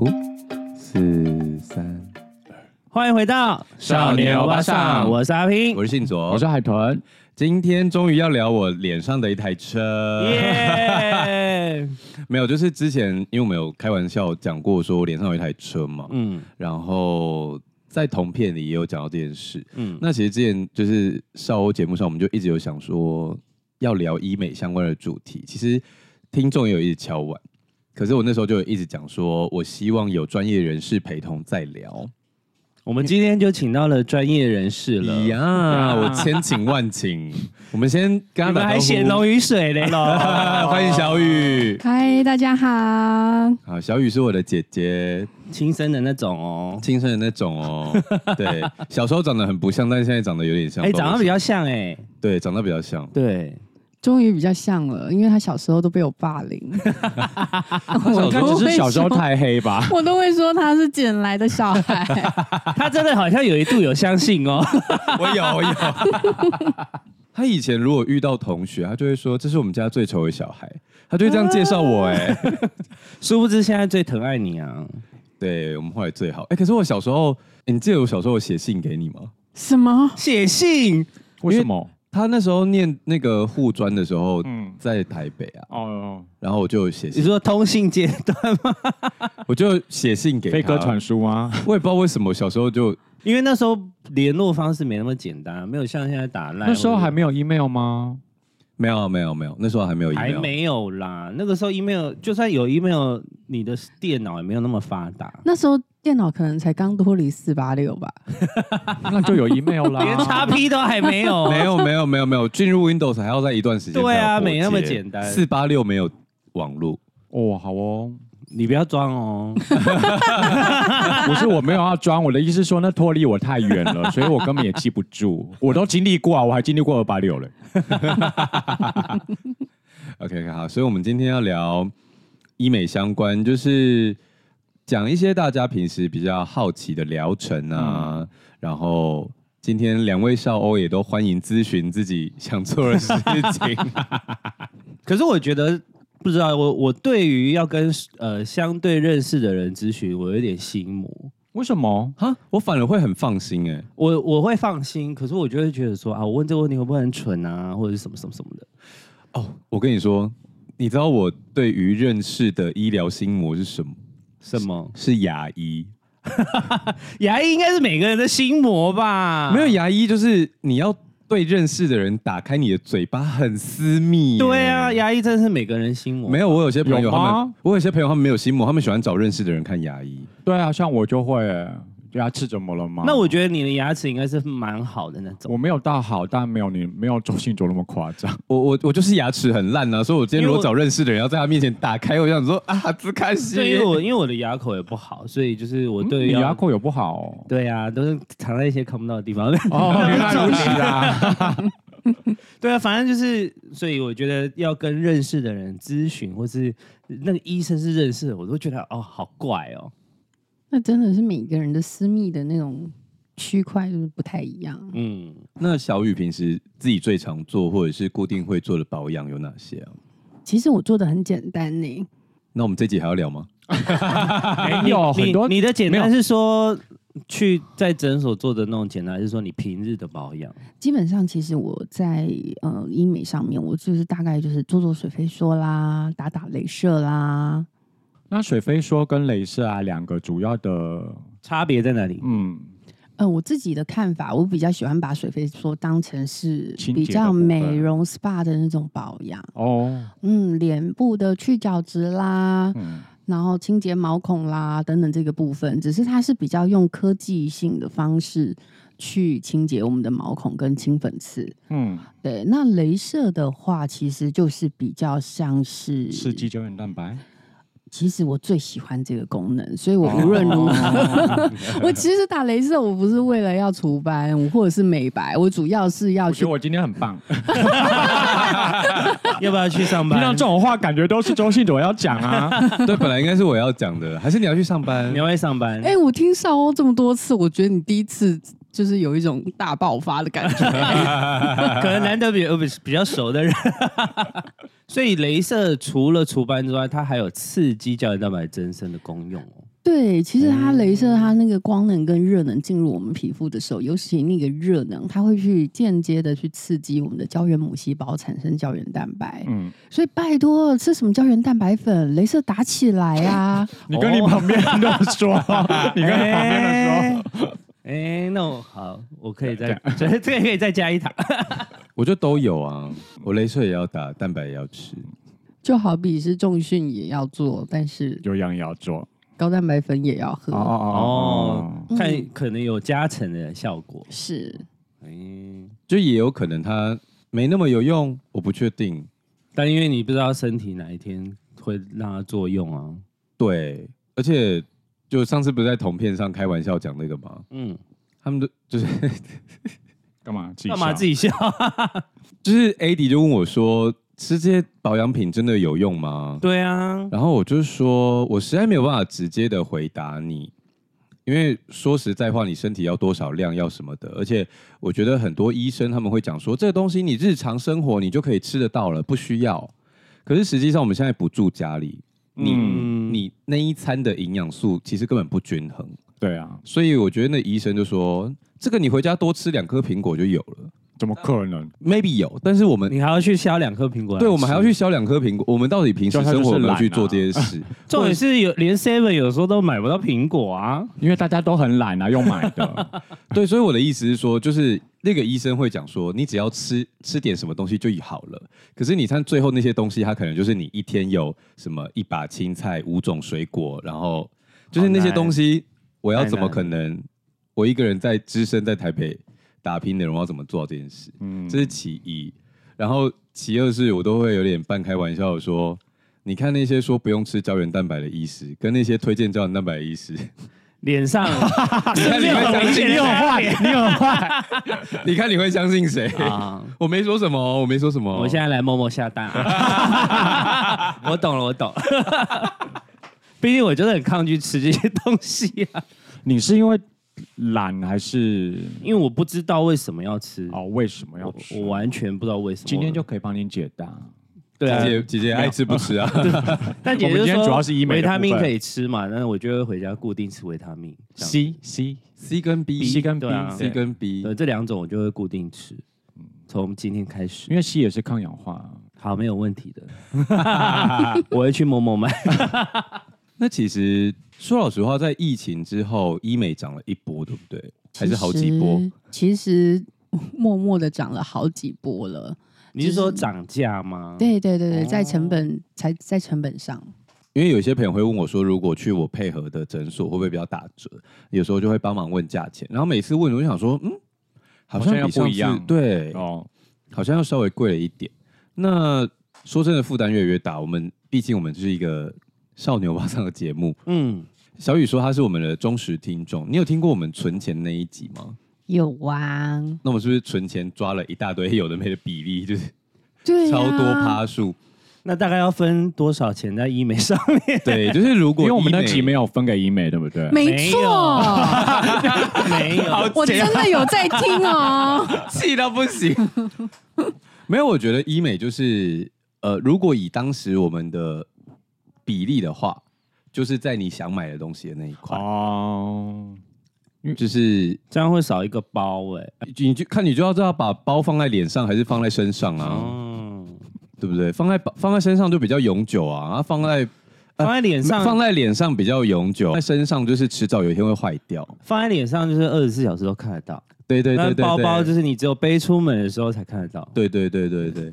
五、四、三，二。欢迎回到少年欧巴桑，我是阿平，我是信佐，我是海豚。今天终于要聊我脸上的一台车，耶！没有，就是之前因为我们有开玩笑讲过，说我脸上有一台车嘛，嗯，然后在同片里也有讲到这件事，嗯，那其实之前就是少欧节目上，我们就一直有想说要聊医美相关的主题，其实听众也有一直敲碗，可是我那时候就一直讲说，我希望有专业人士陪同再聊。我们今天就请到了专业人士了呀！我千请万请，我们先跟他们还血浓于水嘞喽！欢迎小雨，嗨，大家好。好，小雨是我的姐姐，亲生的那种哦，亲生的那种哦。对，小时候长得很不像，但是现在长得有点像。哎，长得比较像哎。对，长得比较像。对。终于比较像了，因为他小时候都被我霸凌。我该只是小时候太黑吧？我都会说他是捡来的小孩。他真的好像有一度有相信哦。我有，我有。他以前如果遇到同学，他就会说：“这是我们家最丑的小孩。”他就会这样介绍我。哎，殊不知现在最疼爱你啊！对，我们后来最好。哎，可是我小时候，你记得我小时候写信给你吗？什么？写信？为什么？他那时候念那个护专的时候，在台北啊，哦，然后我就写信。你说通信阶段吗？我就写信给他。飞鸽传书吗？我也不知道为什么，小时候就因为那时候联络方式没那么简单，没有像现在打赖。那时候还没有 email 吗？没有，没有，没有，那时候还没有 email。还没有啦，那个时候 email 就算有 email，你的电脑也没有那么发达。那时候。电脑可能才刚脱离四八六吧，那就有 email 啦，连 XP 都还没有，没有没有没有没有进入 Windows 还要在一段时间。对啊，没那么简单。四八六没有网络哦，好哦，你不要装哦。不是我没有要装，我的意思是说那脱离我太远了，所以我根本也记不住。我都经历过啊，我还经历过二八六嘞。OK，好，所以我们今天要聊医美相关，就是。讲一些大家平时比较好奇的疗程啊，嗯、然后今天两位少欧也都欢迎咨询自己想做的事情。可是我觉得不知道，我我对于要跟呃相对认识的人咨询，我有点心魔。为什么？哈，我反而会很放心哎，我我会放心，可是我就会觉得说啊，我问这个问题会不会很蠢啊，或者是什么什么什么的。哦，我跟你说，你知道我对于认识的医疗心魔是什么？什么是牙医？牙医应该是每个人的心魔吧？没有牙医，就是你要对认识的人打开你的嘴巴，很私密。对啊，牙医真的是每个人心魔。没有，我有些朋友他们，我有些朋友他们没有心魔，他们喜欢找认识的人看牙医。对啊，像我就会。牙齿怎么了吗？那我觉得你的牙齿应该是蛮好的那种。我没有大好，但没有你没有周信卓那么夸张。我我我就是牙齿很烂啊，所以我今天如果找认识的人要在他面前打开，我想说啊，只开心。因为我因为我的牙口也不好，所以就是我对、嗯、你牙口也不好、哦。对呀、啊，都是藏在一些看不到的地方。哦，原来如此啊。对啊，反正就是，所以我觉得要跟认识的人咨询，或是那个医生是认识的，我都觉得哦，好怪哦。那真的是每个人的私密的那种区块就是不太一样。嗯，那小雨平时自己最常做或者是固定会做的保养有哪些啊？其实我做的很简单呢。那我们这集还要聊吗？没有很多，你的简单是说去在诊所做的那种简单，还是说你平日的保养？基本上，其实我在呃医美上面，我就是大概就是做做水飞梭啦，打打镭射啦。那水飞说跟镭射啊，两个主要的差别在哪里？嗯，呃，我自己的看法，我比较喜欢把水飞说当成是比较美容 SPA 的那种保养哦。嗯，脸部的去角质啦，嗯，然后清洁毛孔啦等等这个部分，只是它是比较用科技性的方式去清洁我们的毛孔跟清粉刺。嗯，对。那镭射的话，其实就是比较像是刺激胶原蛋白。其实我最喜欢这个功能，所以我无论如何，我其实打镭射，我不是为了要除斑，或者是美白，我主要是要去。我觉得我今天很棒，要不要去上班？听到这种话，感觉都是周信佐要讲啊。对，本来应该是我要讲的，还是你要去上班？你要去上班？哎、欸，我听少欧这么多次，我觉得你第一次就是有一种大爆发的感觉，可能难得比比比较熟的人。所以，镭射除了除斑之外，它还有刺激胶原蛋白增生的功用哦。对，其实它镭射它那个光能跟热能进入我们皮肤的时候，尤其那个热能，它会去间接的去刺激我们的胶原母细胞产生胶原蛋白。嗯，所以拜托吃什么胶原蛋白粉，镭射打起来啊！你跟你旁边人都说，你跟你旁边人说，哎，那我好，我可以再，这个可以再加一堂。我觉得都有啊，我镭射也要打，蛋白也要吃，就好比是重训也要做，但是有氧也要做。高蛋白粉也要喝哦，哦，看可能有加成的效果。是，嗯，就也有可能它没那么有用，我不确定，但因为你不知道身体哪一天会让它作用啊，对，而且就上次不是在同片上开玩笑讲那个吗？嗯，他们都 就是干嘛干嘛自己笑，就是 AD 就问我说。吃这些保养品真的有用吗？对啊，然后我就说，我实在没有办法直接的回答你，因为说实在话，你身体要多少量，要什么的，而且我觉得很多医生他们会讲说，这个东西你日常生活你就可以吃得到了，不需要。可是实际上我们现在不住家里，你、嗯、你那一餐的营养素其实根本不均衡。对啊，所以我觉得那医生就说，这个你回家多吃两颗苹果就有了。怎么可能？Maybe 有，但是我们你还要去削两颗苹果。对，我们还要去削两颗苹果。我们到底平时生活有没有去做这些事？重点是有连 Seven 有时候都买不到苹果啊，因为大家都很懒啊，用买的。对，所以我的意思是说，就是那个医生会讲说，你只要吃吃点什么东西就好了。可是你看最后那些东西，它可能就是你一天有什么一把青菜、五种水果，然后就是那些东西，我要怎么可能？我一个人在只身在台北。打拼的人要怎么做这件事？嗯，这是其一。然后其二是我都会有点半开玩笑说，你看那些说不用吃胶原蛋白的医师，跟那些推荐胶原蛋白的医师，脸上，你看你会相信你有坏，你有坏，你看你会相信谁？啊，我没说什么，我没说什么。我现在来默默下单。我懂了，我懂。毕竟我真的很抗拒吃这些东西啊。你是因为？懒还是因为我不知道为什么要吃哦？为什么要吃？我，我完全不知道为什么。今天就可以帮你解答。对啊，姐姐姐姐爱吃不吃啊？但姐姐今天主要是维他命可以吃嘛？但是我就会回家固定吃维他命，C C C 跟 B，C 跟 B，C 跟 B，对，这两种我就会固定吃。从今天开始，因为 C 也是抗氧化，好，没有问题的。我会去某某买。那其实说老实话，在疫情之后，医美涨了一波，对不对？还是好几波？其实 默默的涨了好几波了。你是说涨价吗？对对对对，在成本才在成本上。因为有些朋友会问我说，如果去我配合的诊所，会不会比较打折？有时候就会帮忙问价钱，然后每次问，我就想说，嗯，好像要不一样，对哦，好像要稍微贵了一点。那说真的，负担越来越大。我们毕竟我们就是一个。少牛巴上的节目，嗯，小雨说他是我们的忠实听众。你有听过我们存钱那一集吗？有啊。那我们是不是存钱抓了一大堆有的没的比例，就是对、啊、超多趴数？那大概要分多少钱在医美上面？对，就是如果因为我们那集没有分给医美，对不对？没错，没有。我真的有在听哦，气到不行。没有，我觉得医美就是呃，如果以当时我们的。比例的话，就是在你想买的东西的那一块。哦，就是这样会少一个包哎、欸，你就看你就要知道把包放在脸上还是放在身上啊，哦、对不对？放在放在身上就比较永久啊，啊放在放在脸上。放在脸上比较永久，在身上就是迟早有一天会坏掉，放在脸上就是二十四小时都看得到。对对对，包包就是你只有背出门的时候才看得到。对对对对对，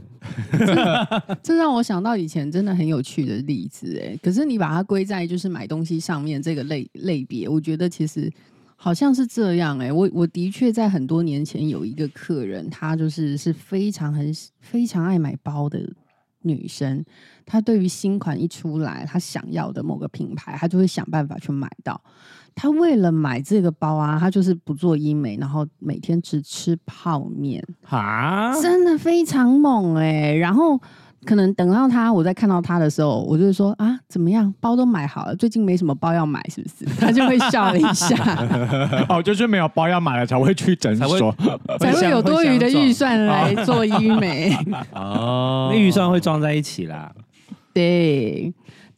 这让我想到以前真的很有趣的例子哎。可是你把它归在就是买东西上面这个类类别，我觉得其实好像是这样哎。我我的确在很多年前有一个客人，她就是是非常很非常爱买包的女生。她对于新款一出来，她想要的某个品牌，她就会想办法去买到。他为了买这个包啊，他就是不做医美，然后每天只吃泡面啊，真的非常猛哎、欸。然后可能等到他，我在看到他的时候，我就会说啊，怎么样，包都买好了，最近没什么包要买，是不是？他就会笑了一下。哦，就是没有包要买了才会去诊所，才会有多余的预算来做医美。哦，那预算会装在一起啦。对。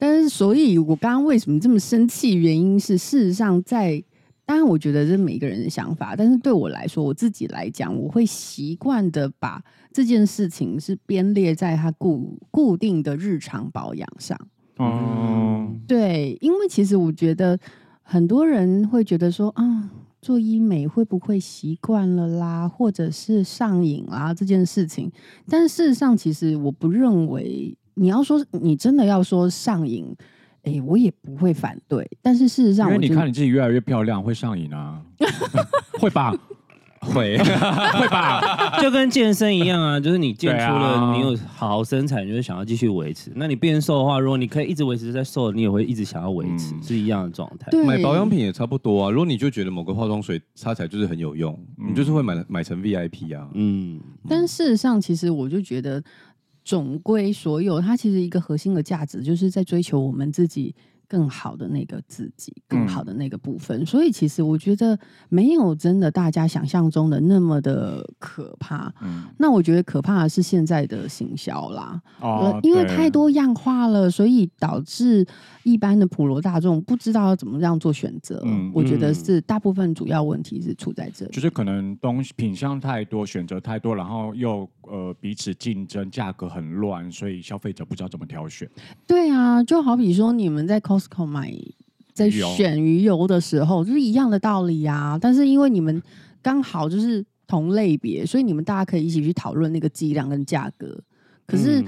但是，所以我刚刚为什么这么生气？原因是事实上在，当然我觉得这是每个人的想法，但是对我来说，我自己来讲，我会习惯的把这件事情是编列在他固固定的日常保养上。哦、嗯，对，因为其实我觉得很多人会觉得说啊，做医美会不会习惯了啦，或者是上瘾啦这件事情，但是事实上，其实我不认为。你要说你真的要说上瘾，哎、欸，我也不会反对。但是事实上，因为你看你自己越来越漂亮，会上瘾啊？会吧？会 会吧？就跟健身一样啊，就是你健出了，你有好好身材，你就想要继续维持。那你变瘦的话，如果你可以一直维持在瘦，你也会一直想要维持，嗯、是一样的状态。对，买保养品也差不多啊。如果你就觉得某个化妆水擦起来就是很有用，嗯、你就是会买买成 VIP 啊。嗯。但事实上，其实我就觉得。总归所有，它其实一个核心的价值就是在追求我们自己更好的那个自己，更好的那个部分。嗯、所以其实我觉得没有真的大家想象中的那么的可怕。嗯，那我觉得可怕的是现在的行销啦，哦、因为太多样化了，所以导致一般的普罗大众不知道要怎么样做选择。嗯，我觉得是大部分主要问题是出在这里，就是可能东西品相太多，选择太多，然后又。呃，彼此竞争，价格很乱，所以消费者不知道怎么挑选。对啊，就好比说你们在 Costco 买，在选鱼油的时候，就是一样的道理啊。但是因为你们刚好就是同类别，所以你们大家可以一起去讨论那个剂量跟价格。可是。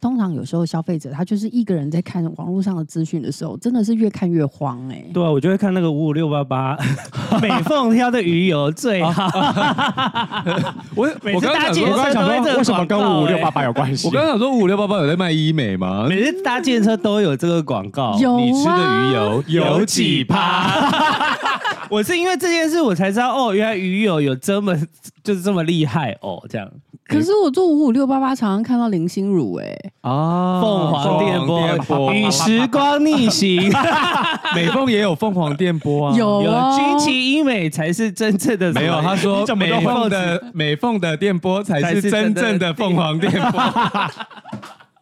嗯通常有时候消费者他就是一个人在看网络上的资讯的时候，真的是越看越慌哎、欸。对啊，我就会看那个五五六八八 美凤挑的鱼油最好。我我刚刚想说，我刚刚想说，为什么跟五五六八八有关系？我刚刚想说，五五六八八有在卖医美吗？每次搭计程车都有这个广告。有啊。你吃的鱼油有几趴？我是因为这件事我才知道哦，原来鱼油有这么就是这么厉害哦，这样。可是我做五五六八八，常常看到林心如哎、欸、啊，凤凰电波与时光逆行，美凤也有凤凰电波啊，有啊，军旗医美才是真正的没有，他说美凤的美凤的电波才是真正的凤凰电波。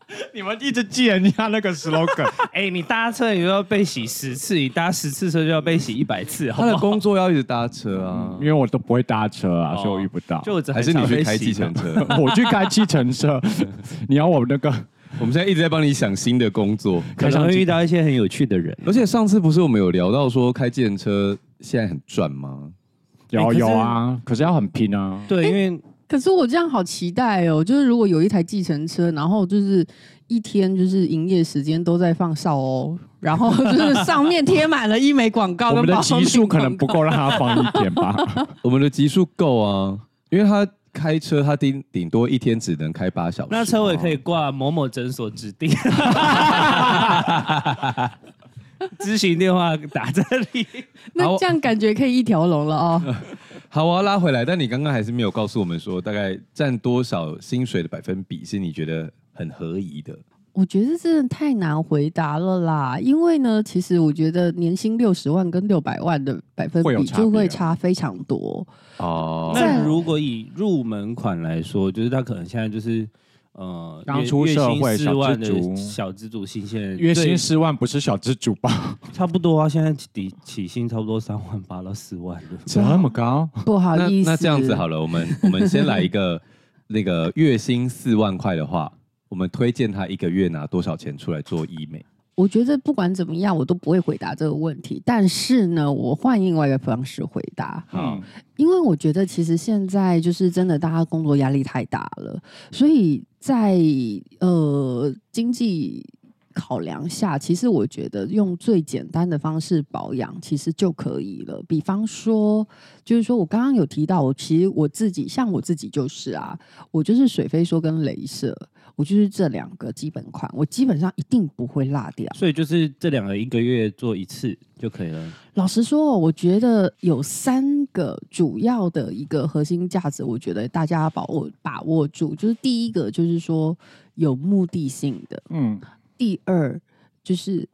你们一直记人家那个 slogan，哎、欸，你搭车你就要被洗十次，你搭十次车就要被洗一百次好好？他的工作要一直搭车啊，因为我都不会搭车啊，哦、所以我遇不到。就还是你去开计程车，我去开计程车。你要我们那个，我们现在一直在帮你想新的工作，可能会遇到一些很有趣的人。而且上次不是我们有聊到说开计程车现在很赚吗？有有啊，可是要很拼啊。对，因为。可是我这样好期待哦！就是如果有一台计程车，然后就是一天就是营业时间都在放少哦，然后 就是上面贴满了医美广告。我们的集数可能不够让他放一点吧？我们的集数够啊，因为他开车他顶顶多一天只能开八小时。那车尾可以挂某某诊所指定。咨询电话打这里，那这样感觉可以一条龙了哦。好，我要拉回来，但你刚刚还是没有告诉我们说，大概占多少薪水的百分比是你觉得很合宜的？我觉得真的太难回答了啦，因为呢，其实我觉得年薪六十万跟六百万的百分比就会差非常多哦。那如果以入门款来说，就是他可能现在就是。呃，刚出社会小资族，小资族新鲜人，月薪四万不是小资族吧？差不多啊，现在底起薪差不多三万八到四万，这么高？不好意思，那，那这样子好了，我们我们先来一个那个月薪四万块的话，我们推荐他一个月拿多少钱出来做医美？我觉得不管怎么样，我都不会回答这个问题。但是呢，我换另外一个方式回答。嗯，因为我觉得其实现在就是真的，大家工作压力太大了，所以在呃经济考量下，其实我觉得用最简单的方式保养其实就可以了。比方说，就是说我刚刚有提到，我其实我自己像我自己就是啊，我就是水飞梭跟镭射。我就是这两个基本款，我基本上一定不会落掉。所以就是这两个一个月做一次就可以了。老实说，我觉得有三个主要的一个核心价值，我觉得大家要把握把握住。就是第一个就是说有目的性的，嗯。第二就是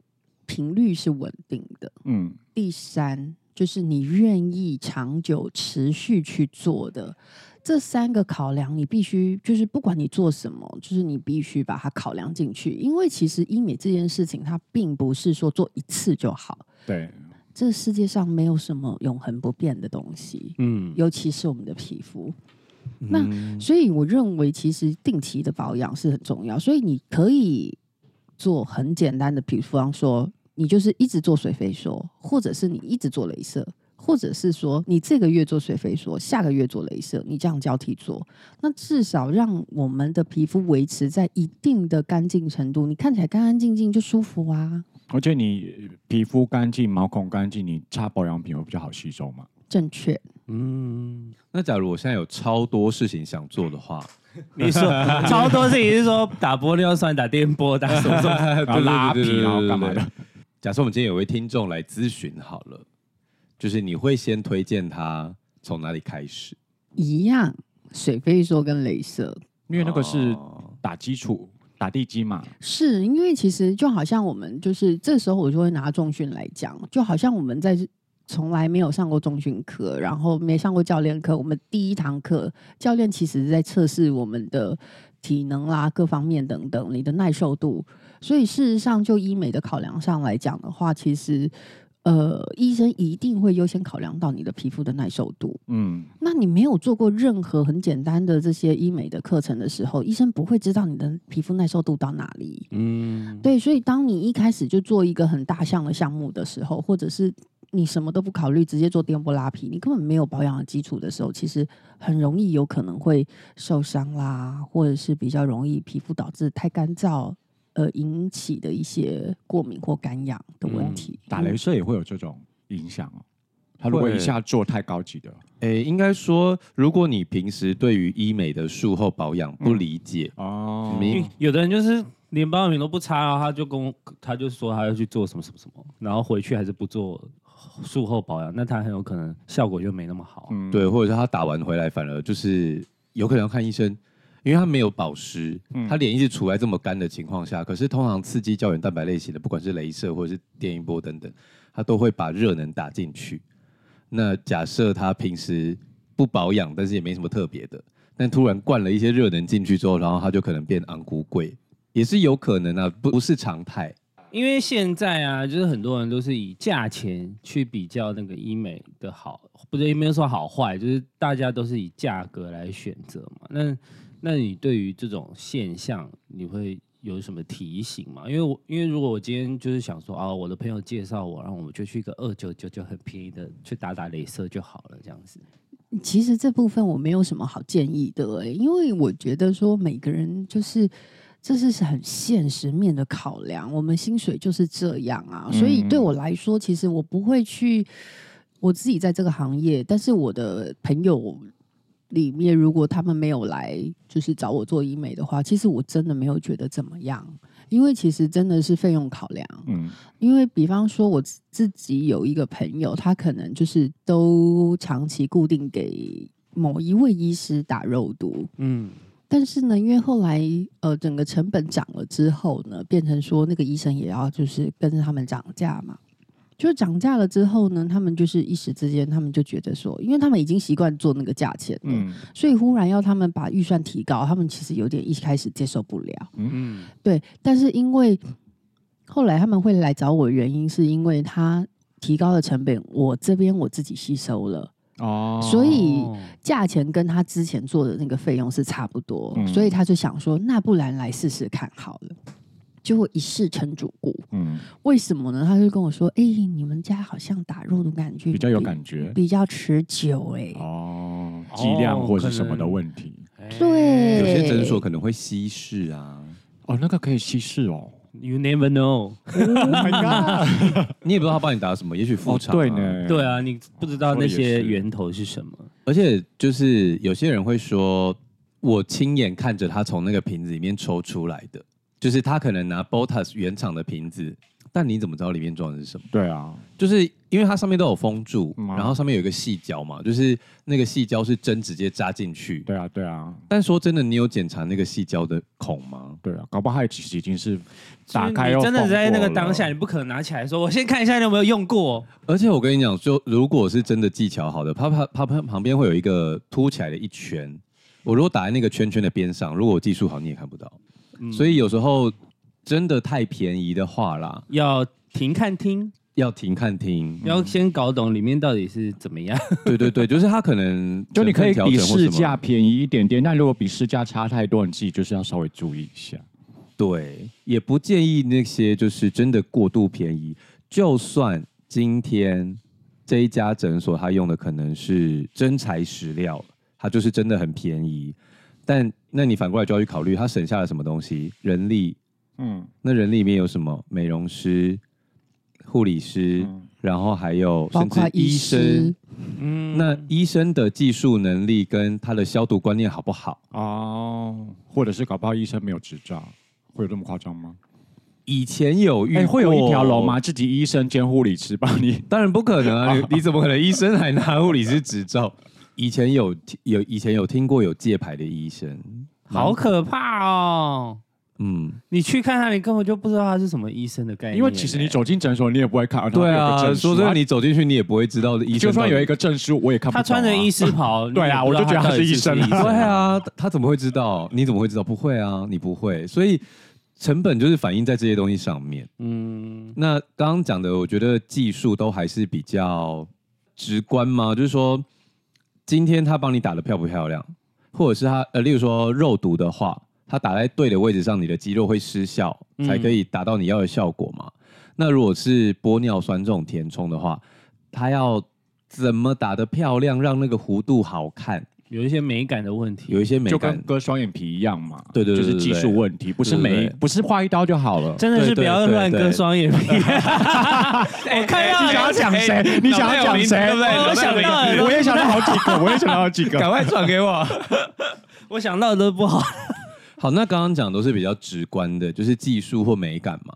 频率是稳定的，嗯。第三就是你愿意长久持续去做的。这三个考量，你必须就是不管你做什么，就是你必须把它考量进去。因为其实医美这件事情，它并不是说做一次就好。对，这世界上没有什么永恒不变的东西。嗯，尤其是我们的皮肤。嗯、那所以我认为，其实定期的保养是很重要。所以你可以做很简单的，比方说，你就是一直做水飞梭，或者是你一直做镭射。或者是说，你这个月做水飞梭，下个月做镭射，你这样交替做，那至少让我们的皮肤维持在一定的干净程度，你看起来干干净净就舒服啊。而且你皮肤干净、毛孔干净，你擦保养品会比较好吸收嘛？正确。嗯，那假如我现在有超多事情想做的话，你说 超多事情是说打玻尿酸、打电波、打什么什么，然后拉皮，然后干嘛的？假设我们今天有位听众来咨询，好了。就是你会先推荐他从哪里开始？一样，水飞梭跟镭射，因为那个是打基础、哦、打地基嘛。是因为其实就好像我们就是这时候我就会拿重训来讲，就好像我们在从来没有上过重训课，然后没上过教练课，我们第一堂课教练其实是在测试我们的体能啦、各方面等等，你的耐受度。所以事实上，就医美的考量上来讲的话，其实。呃，医生一定会优先考量到你的皮肤的耐受度。嗯，那你没有做过任何很简单的这些医美的课程的时候，医生不会知道你的皮肤耐受度到哪里。嗯，对，所以当你一开始就做一个很大项的项目的时候，或者是你什么都不考虑，直接做电波拉皮，你根本没有保养的基础的时候，其实很容易有可能会受伤啦，或者是比较容易皮肤导致太干燥。呃，引起的一些过敏或干痒的问题，嗯、打镭射也会有这种影响哦。他如果一下做太高级的，哎、欸，应该说，如果你平时对于医美的术后保养不理解、嗯、哦，你有的人就是连保养品都不擦，然后他就跟他就说他要去做什么什么什么，然后回去还是不做术后保养，那他很有可能效果就没那么好。嗯，对，或者是他打完回来反而就是有可能要看医生。因为它没有保湿，它脸一直处在这么干的情况下，可是通常刺激胶原蛋白类型的，不管是镭射或者是电音波等等，它都会把热能打进去。那假设他平时不保养，但是也没什么特别的，但突然灌了一些热能进去之后，然后它就可能变昂贵贵，也是有可能啊，不不是常态。因为现在啊，就是很多人都是以价钱去比较那个医美的好，不是也没有说好坏，就是大家都是以价格来选择嘛。那那你对于这种现象，你会有什么提醒吗？因为我因为如果我今天就是想说啊，我的朋友介绍我，然后我们就去一个二九九就很便宜的去打打镭射就好了，这样子。其实这部分我没有什么好建议的，欸，因为我觉得说每个人就是这是很现实面的考量，我们薪水就是这样啊，所以对我来说，其实我不会去我自己在这个行业，但是我的朋友。里面如果他们没有来，就是找我做医美的话，其实我真的没有觉得怎么样，因为其实真的是费用考量。嗯，因为比方说我自己有一个朋友，他可能就是都长期固定给某一位医师打肉毒。嗯，但是呢，因为后来呃整个成本涨了之后呢，变成说那个医生也要就是跟着他们涨价嘛。就涨价了之后呢，他们就是一时之间，他们就觉得说，因为他们已经习惯做那个价钱了，嗯，所以忽然要他们把预算提高，他们其实有点一开始接受不了，嗯，对。但是因为后来他们会来找我，原因是因为他提高的成本，我这边我自己吸收了，哦，所以价钱跟他之前做的那个费用是差不多，嗯，所以他就想说，那不然来试试看好了。就会一试成主顾，嗯，为什么呢？他就跟我说：“哎、欸，你们家好像打入的感觉比，比较有感觉，比较持久、欸。”哎，哦，剂量或是什么的问题。对，有些诊所可能会稀释啊。哦，那个可以稀释哦。You never know。Oh my god！你也不知道他帮你打什么，也许副厂、啊哦。对呢，对啊，你不知道那些源头是什么。而且就是有些人会说，我亲眼看着他从那个瓶子里面抽出来的。就是他可能拿 Botas 原厂的瓶子但你怎么知道里面装的是什么？对啊，就是因为它上面都有封住，嗯啊、然后上面有一个细胶嘛，就是那个细胶是针直接扎进去。对啊，对啊。但说真的，你有检查那个细胶的孔吗？对啊，搞不好它其实已经是打开。你真的在那个当下，你不可能拿起来说：“我先看一下你有没有用过。”而且我跟你讲，就如果是真的技巧好的，它它它它旁边会有一个凸起来的一圈。我如果打在那个圈圈的边上，如果我技术好，你也看不到。嗯、所以有时候。真的太便宜的话啦，要停看听，要停看听，要先搞懂里面到底是怎么样。对对对，就是它可能 就你可以比市价便宜一点点，但如果比市价差太多，你自己就是要稍微注意一下。对，也不建议那些就是真的过度便宜。就算今天这一家诊所他用的可能是真材实料，它就是真的很便宜，但那你反过来就要去考虑，他省下了什么东西，人力。嗯，那人力里面有什么？美容师、护理师，嗯、然后还有甚至医生。嗯，那医生的技术能力跟他的消毒观念好不好？哦，或者是搞不好医生没有执照，会有这么夸张吗？以前有遇会有一条龙吗？自己医生兼护理师帮你？当然不可能啊！你，你怎么可能医生还拿护理师执照？以前有有以前有听过有借牌的医生，好可怕哦！嗯，你去看他，你根本就不知道他是什么医生的概念。因为其实你走进诊所，你也不会看到。对啊，说真的，你走进去，你也不会知道的医生。就算有一个证书，我也看不到。他穿着医师袍，对啊，我就觉得他是医生。对啊，他怎么会知道？你怎么会知道？不会啊，你不会。所以成本就是反映在这些东西上面。嗯，那刚刚讲的，我觉得技术都还是比较直观嘛。就是说，今天他帮你打的漂不漂亮，或者是他呃，例如说肉毒的话。他打在对的位置上，你的肌肉会失效，才可以达到你要的效果嘛。嗯、那如果是玻尿酸这种填充的话，它要怎么打的漂亮，让那个弧度好看？有一些美感的问题，有一些美感，就跟割双眼皮一样嘛。对对，对，就是技术问题，不是美，不是画一刀就好了。真的是不要乱割双眼皮。我看到你想要讲谁？你想要讲谁？对不对我想到，我也想到好几个，我也想到好几个，赶快转给我。我想到的都不好。好，那刚刚讲都是比较直观的，就是技术或美感嘛。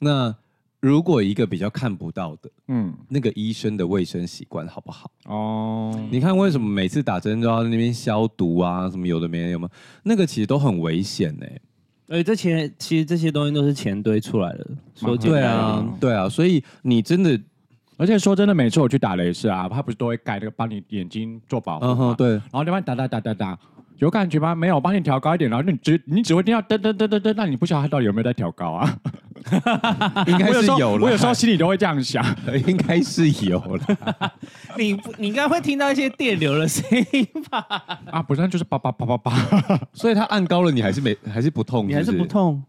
那如果一个比较看不到的，嗯，那个医生的卫生习惯好不好？哦，你看为什么每次打针都要在那边消毒啊？什么有的没的有吗？那个其实都很危险呢、欸。哎，这钱其实这些东西都是钱堆出来的。说对啊，对啊，所以你真的，而且说真的，每次我去打雷射啊，他不是都会盖那个帮你眼睛做保护哼，对，然后另外打打打打打。有感觉吗？没有，我帮你调高一点，然后你只你只会听到噔噔噔噔噔，那你不晓得他到底有没有在调高啊？应该是有了。我有时候心里都会这样想，应该是有了。你你应该会听到一些电流的声音吧？啊，不是，就是叭叭叭叭叭。所以他按高了，你还是没还是不痛是不是？你还是不痛？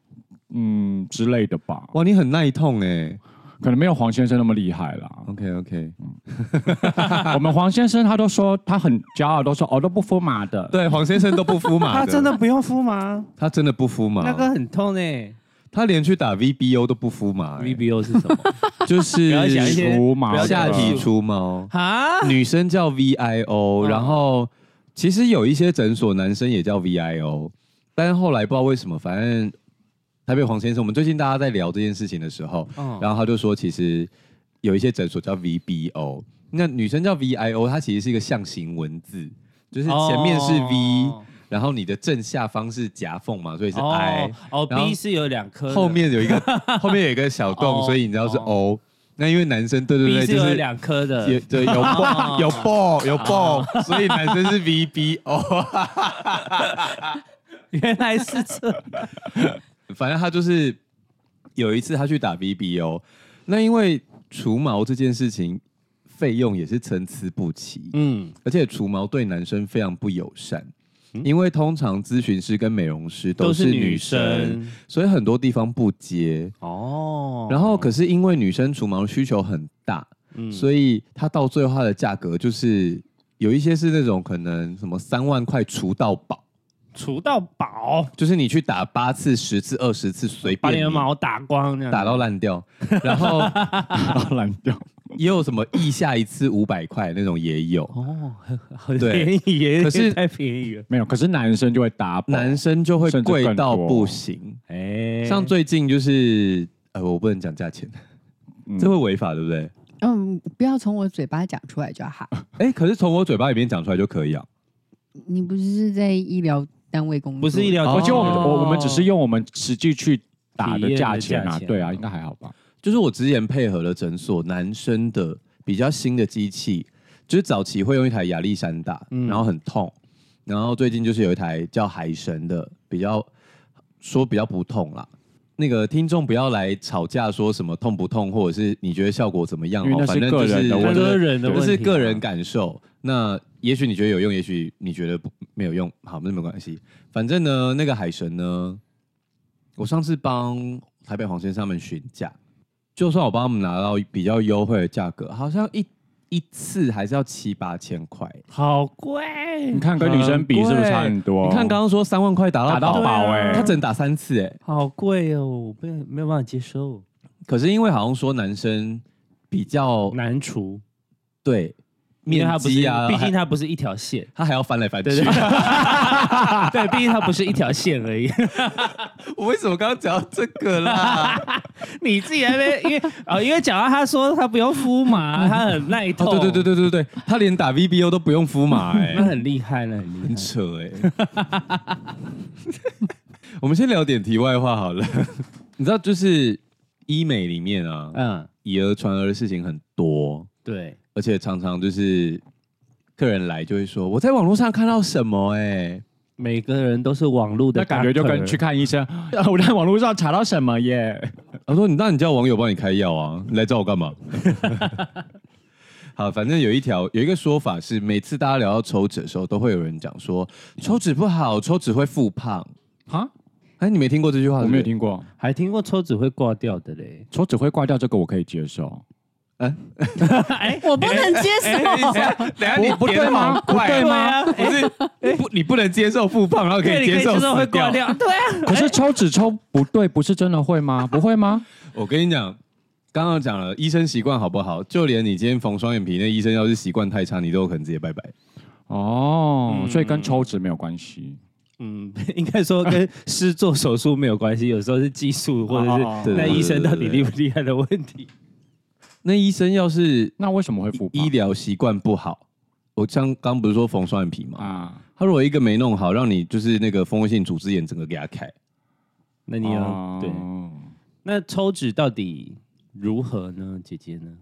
嗯，之类的吧。哇，你很耐痛哎。可能没有黄先生那么厉害啦。OK OK，我们黄先生他都说他很骄傲，都说哦都不敷麻的。对，黄先生都不敷麻。他真的不用敷麻？他真的不敷麻？那个很痛哎。他连去打 VBO 都不敷麻。VBO 是什么？就是除毛，下体除毛啊。女生叫 VIO，然后其实有一些诊所男生也叫 VIO，但是后来不知道为什么，反正。台北黄先生，我们最近大家在聊这件事情的时候，哦、然后他就说，其实有一些诊所叫 VBO，那女生叫 VIO，它其实是一个象形文字，就是前面是 V，、哦、然后你的正下方是夹缝嘛，所以是 I，哦，B 是有两颗，后面有一个 后面有一个小洞，哦、所以你知道是 O。那因为男生对对对，就是有两颗的，对，有 ball 有 ball 有 ball，所以男生是 VBO，原来是这。反正他就是有一次他去打 VBO，那因为除毛这件事情费用也是参差不齐，嗯，而且除毛对男生非常不友善，嗯、因为通常咨询师跟美容师都是女生，女生所以很多地方不接。哦。然后可是因为女生除毛需求很大，嗯，所以他到最后它的价格就是有一些是那种可能什么三万块除到饱。除到饱，就是你去打八次、十次、二十次，随便把你的毛打光，打到烂掉，然后打到烂掉。也有什么腋下一次五百块那种也有哦，很便宜耶，可是太便宜了。没有，可是男生就会打，男生就会贵到不行。哎，像最近就是呃，我不能讲价钱，这会违法对不对？嗯，不要从我嘴巴讲出来就好。哎，可是从我嘴巴里面讲出来就可以啊。你不是在医疗单位工作？不是医疗，而且我我我们只是用我们实际去打的价钱啊，对啊，应该还好吧？就是我之前配合了诊所男生的比较新的机器，就是早期会用一台亚历山大，然后很痛，然后最近就是有一台叫海神的，比较说比较不痛啦。那个听众不要来吵架，说什么痛不痛，或者是你觉得效果怎么样哦？反正就是个人的，就是个人感受。那也许你觉得有用，也许你觉得不没有用，好，那没关系。反正呢，那个海神呢，我上次帮台北黄先生他们询价，就算我帮他们拿到比较优惠的价格，好像一。一次还是要七八千块，好贵！你看跟女生比是不是差很多？你看刚刚说三万块打到打到宝哎，他只能打三次哎，好贵哦，我没没有办法接受。可是因为好像说男生比较难除，对。面积啊，毕竟它不是一条线，它还要翻来翻去。对，对，毕竟它不是一条线而已。我为什么刚刚讲到这个啦？你自己那边因为啊，因为讲到他说他不用敷麻，他很耐痛。对对对对对对，他连打 VBO 都不用敷麻，哎，那很厉害了，很扯哎。我们先聊点题外话好了。你知道，就是医美里面啊，嗯，以讹传讹的事情很多。对。而且常常就是客人来就会说，我在网络上看到什么，哎，每个人都是网络的感觉，就跟去看医生。我在网络上查到什么耶？他说，你那你叫网友帮你开药啊？你来找我干嘛？好，反正有一条有一个说法是，每次大家聊到抽脂的时候，都会有人讲说抽脂不好，抽脂会复胖。哈？哎，你没听过这句话？我没有听过，还听过抽脂会挂掉的嘞。抽脂会挂掉，这个我可以接受。嗯，哎，我不能接受。等下你不对吗？不对吗？不是，不，你不能接受复胖，然后可以接受会挂掉。对啊。可是抽脂抽不对，不是真的会吗？不会吗？我跟你讲，刚刚讲了，医生习惯好不好？就连你今天缝双眼皮，那医生要是习惯太差，你都有可能直接拜拜。哦，所以跟抽脂没有关系。嗯，应该说跟是做手术没有关系，有时候是技术或者是那医生到底厉不厉害的问题。那医生要是那为什么会复医疗习惯不好？我像刚不是说缝双眼皮吗？啊，他如果一个没弄好，让你就是那个蜂窝性组织炎整个给他开，那你要、哦、对。那抽脂到底如何呢？姐姐呢？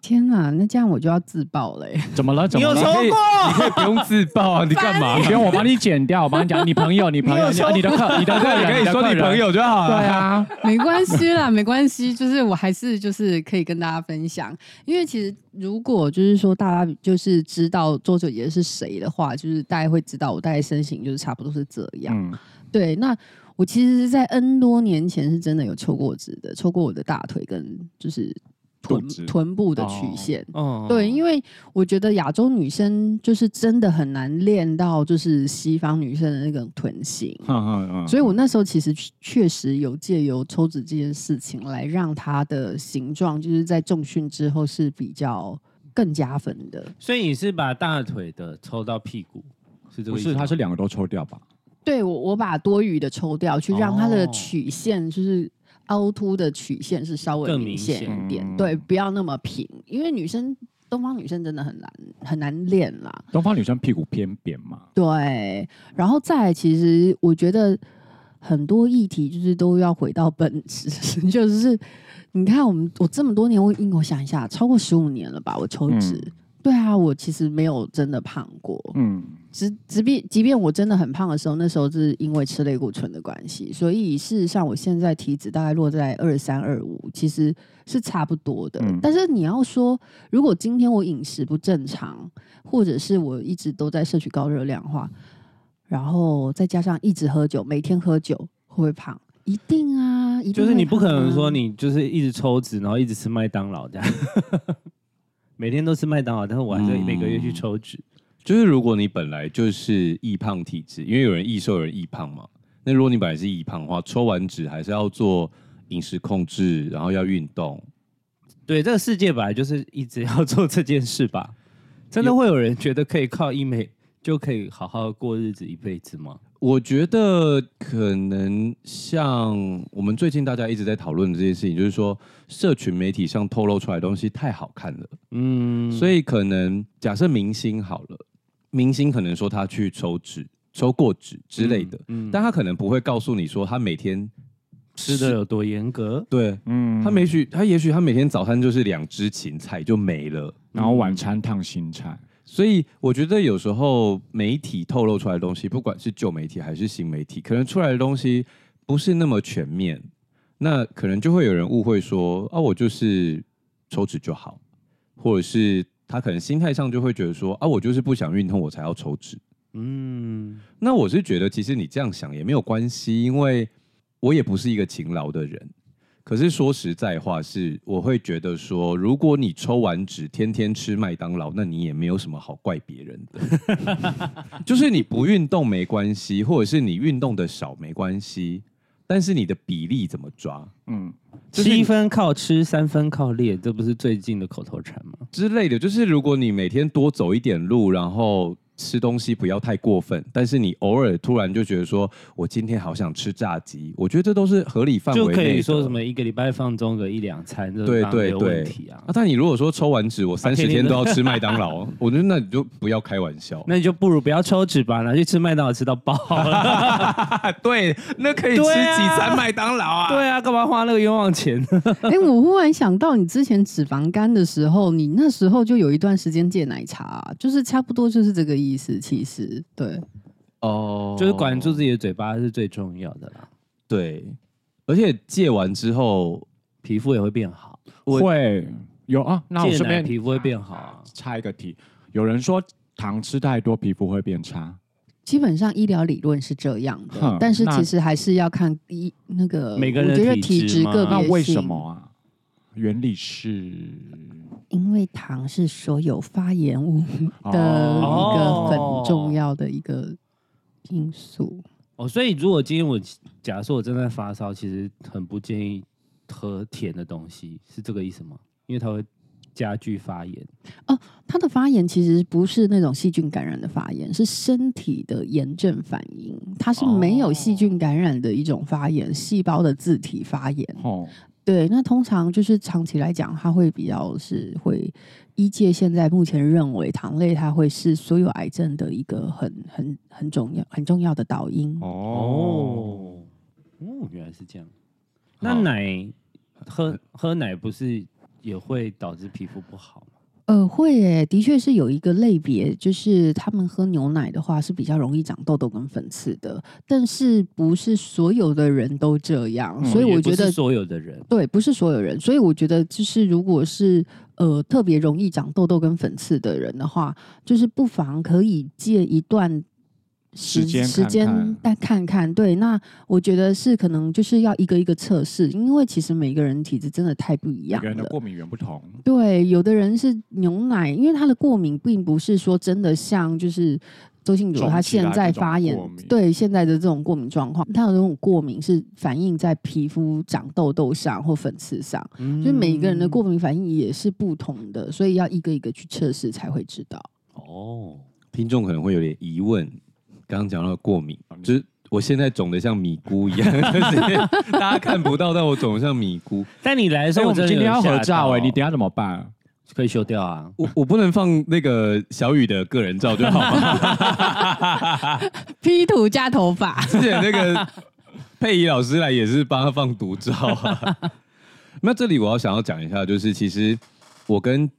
天呐，那这样我就要自爆了。怎么了？怎么了？你有抽过？你可以不用自爆啊！你干嘛？不用，我帮你剪掉。我帮你讲，你朋友，你朋友，你你的客，你的客，你可以说你朋友就好了。对啊，没关系啦，没关系。就是我还是就是可以跟大家分享，因为其实如果就是说大家就是知道周九爷是谁的话，就是大家会知道我大概身形就是差不多是这样。嗯，对。那我其实，在 N 多年前是真的有抽过脂的，抽过我的大腿跟就是。臀臀部的曲线，哦、对，因为我觉得亚洲女生就是真的很难练到就是西方女生的那个臀型，嗯嗯嗯、所以我那时候其实确实有借由抽脂这件事情来让她的形状，就是在重训之后是比较更加分的。所以你是把大腿的抽到屁股，是这个意思？不是，他是两个都抽掉吧？对，我我把多余的抽掉，去让它的曲线就是。凹凸的曲线是稍微明显一点，嗯、对，不要那么平，因为女生东方女生真的很难很难练啦。东方女生屁股偏扁嘛，对，然后再来，其实我觉得很多议题就是都要回到本质，就是你看我们我这么多年，我我想一下，超过十五年了吧，我抽脂。嗯对啊，我其实没有真的胖过。嗯，即即便即便我真的很胖的时候，那时候是因为吃类固醇的关系，所以事实上我现在体脂大概落在二三二五，其实是差不多的。嗯，但是你要说，如果今天我饮食不正常，或者是我一直都在摄取高热量的话，然后再加上一直喝酒，每天喝酒会不会胖？一定啊，一定啊，就是你不可能说你就是一直抽脂，然后一直吃麦当劳这样。每天都吃麦当劳，但是我还是每个月去抽脂。嗯，就是如果你本来就是易胖体质，因为有人易瘦，有人易胖嘛。那如果你本来是易胖的话，抽完脂还是要做饮食控制，然后要运动。对，这个世界本来就是一直要做这件事吧。真的会有人觉得可以靠医美就可以好好过日子一辈子吗？我觉得可能像我们最近大家一直在讨论的这件事情，就是说社群媒体上透露出来的东西太好看了，嗯，所以可能假设明星好了，明星可能说他去抽脂、抽过脂之类的，嗯，嗯，但他可能不会告诉你说他每天吃的有多严格，对，嗯，他也许他也许他每天早餐就是两只芹菜就没了，然后晚餐烫青菜。所以我觉得有时候媒体透露出来的东西，不管是旧媒体还是新媒体，可能出来的东西不是那么全面，那可能就会有人误会说啊，我就是抽脂就好，或者是他可能心态上就会觉得说啊，我就是不想运动，我才要抽脂。嗯，那我是觉得其实你这样想也没有关系，因为我也不是一个勤劳的人。可是说实在话，是我会觉得说，如果你抽完脂天天吃麦当劳，那你也没有什么好怪别人的。就是你不运动没关系，或者是你运动的少没关系，但是你的比例怎么抓？嗯，七分靠吃，三分靠练，这不是最近的口头禅吗？之类的，就是如果你每天多走一点路，然后。吃东西不要太过分，但是你偶尔突然就觉得说，我今天好想吃炸鸡，我觉得这都是合理范围内。就可以说什么一个礼拜放纵个一两餐，对对对，啊。啊，但你如果说抽完脂，我三十天都要吃麦当劳，我觉得那你就不要开玩笑，那你就不如不要抽脂吧，拿去吃麦当劳吃到饱。对，那可以吃几餐麦当劳啊？对啊，干嘛花那个冤枉钱？哎、欸，我忽然想到，你之前脂肪肝的时候，你那时候就有一段时间戒奶茶，啊，就是差不多就是这个意思。意思其实对哦，就是管住自己的嘴巴是最重要的啦。对，而且戒完之后皮肤也会变好，会有啊。那我这边皮肤会变好啊。插一个题，有人说糖吃太多皮肤会变差，基本上医疗理论是这样的，但是其实还是要看一那个每个人的体质个别性。那为什么啊？原理是。因为糖是所有发炎物的一个很重要的一个因素哦，所以如果今天我假设我正在发烧，其实很不建议喝甜的东西，是这个意思吗？因为它会加剧发炎哦。它的发炎其实不是那种细菌感染的发炎，是身体的炎症反应，它是没有细菌感染的一种发炎，细胞的自体发炎哦。对，那通常就是长期来讲，它会比较是会医界现在目前认为糖类它会是所有癌症的一个很很很重要很重要的导因哦哦，原来是这样。那奶喝喝奶不是也会导致皮肤不好吗？呃，会诶，的确是有一个类别，就是他们喝牛奶的话是比较容易长痘痘跟粉刺的，但是不是所有的人都这样，嗯、所以我觉得所有的人对，不是所有人，所以我觉得就是如果是呃特别容易长痘痘跟粉刺的人的话，就是不妨可以借一段。时间时间再看看，对，那我觉得是可能就是要一个一个测试，因为其实每个人体质真的太不一样了，每个人的过敏源不同。对，有的人是牛奶，因为他的过敏并不是说真的像就是周信哲他现在发炎，对现在的这种过敏状况，他有这种过敏是反映在皮肤长痘痘上或粉刺上，嗯，就是每一个人的过敏反应也是不同的，所以要一个一个去测试才会知道。哦，听众可能会有点疑问。刚刚讲到过敏，就是我现在肿的像米菇一样，就是大家看不到，但我肿的像米菇。但你来的时候，我们今天要合照哎，你等下怎么办？可以修掉啊。我我不能放那个小雨的个人照就好吗？P 图加头发。之前那个佩仪老师来也是帮他放独照啊。那这里我要想要讲一下，就是其实我跟。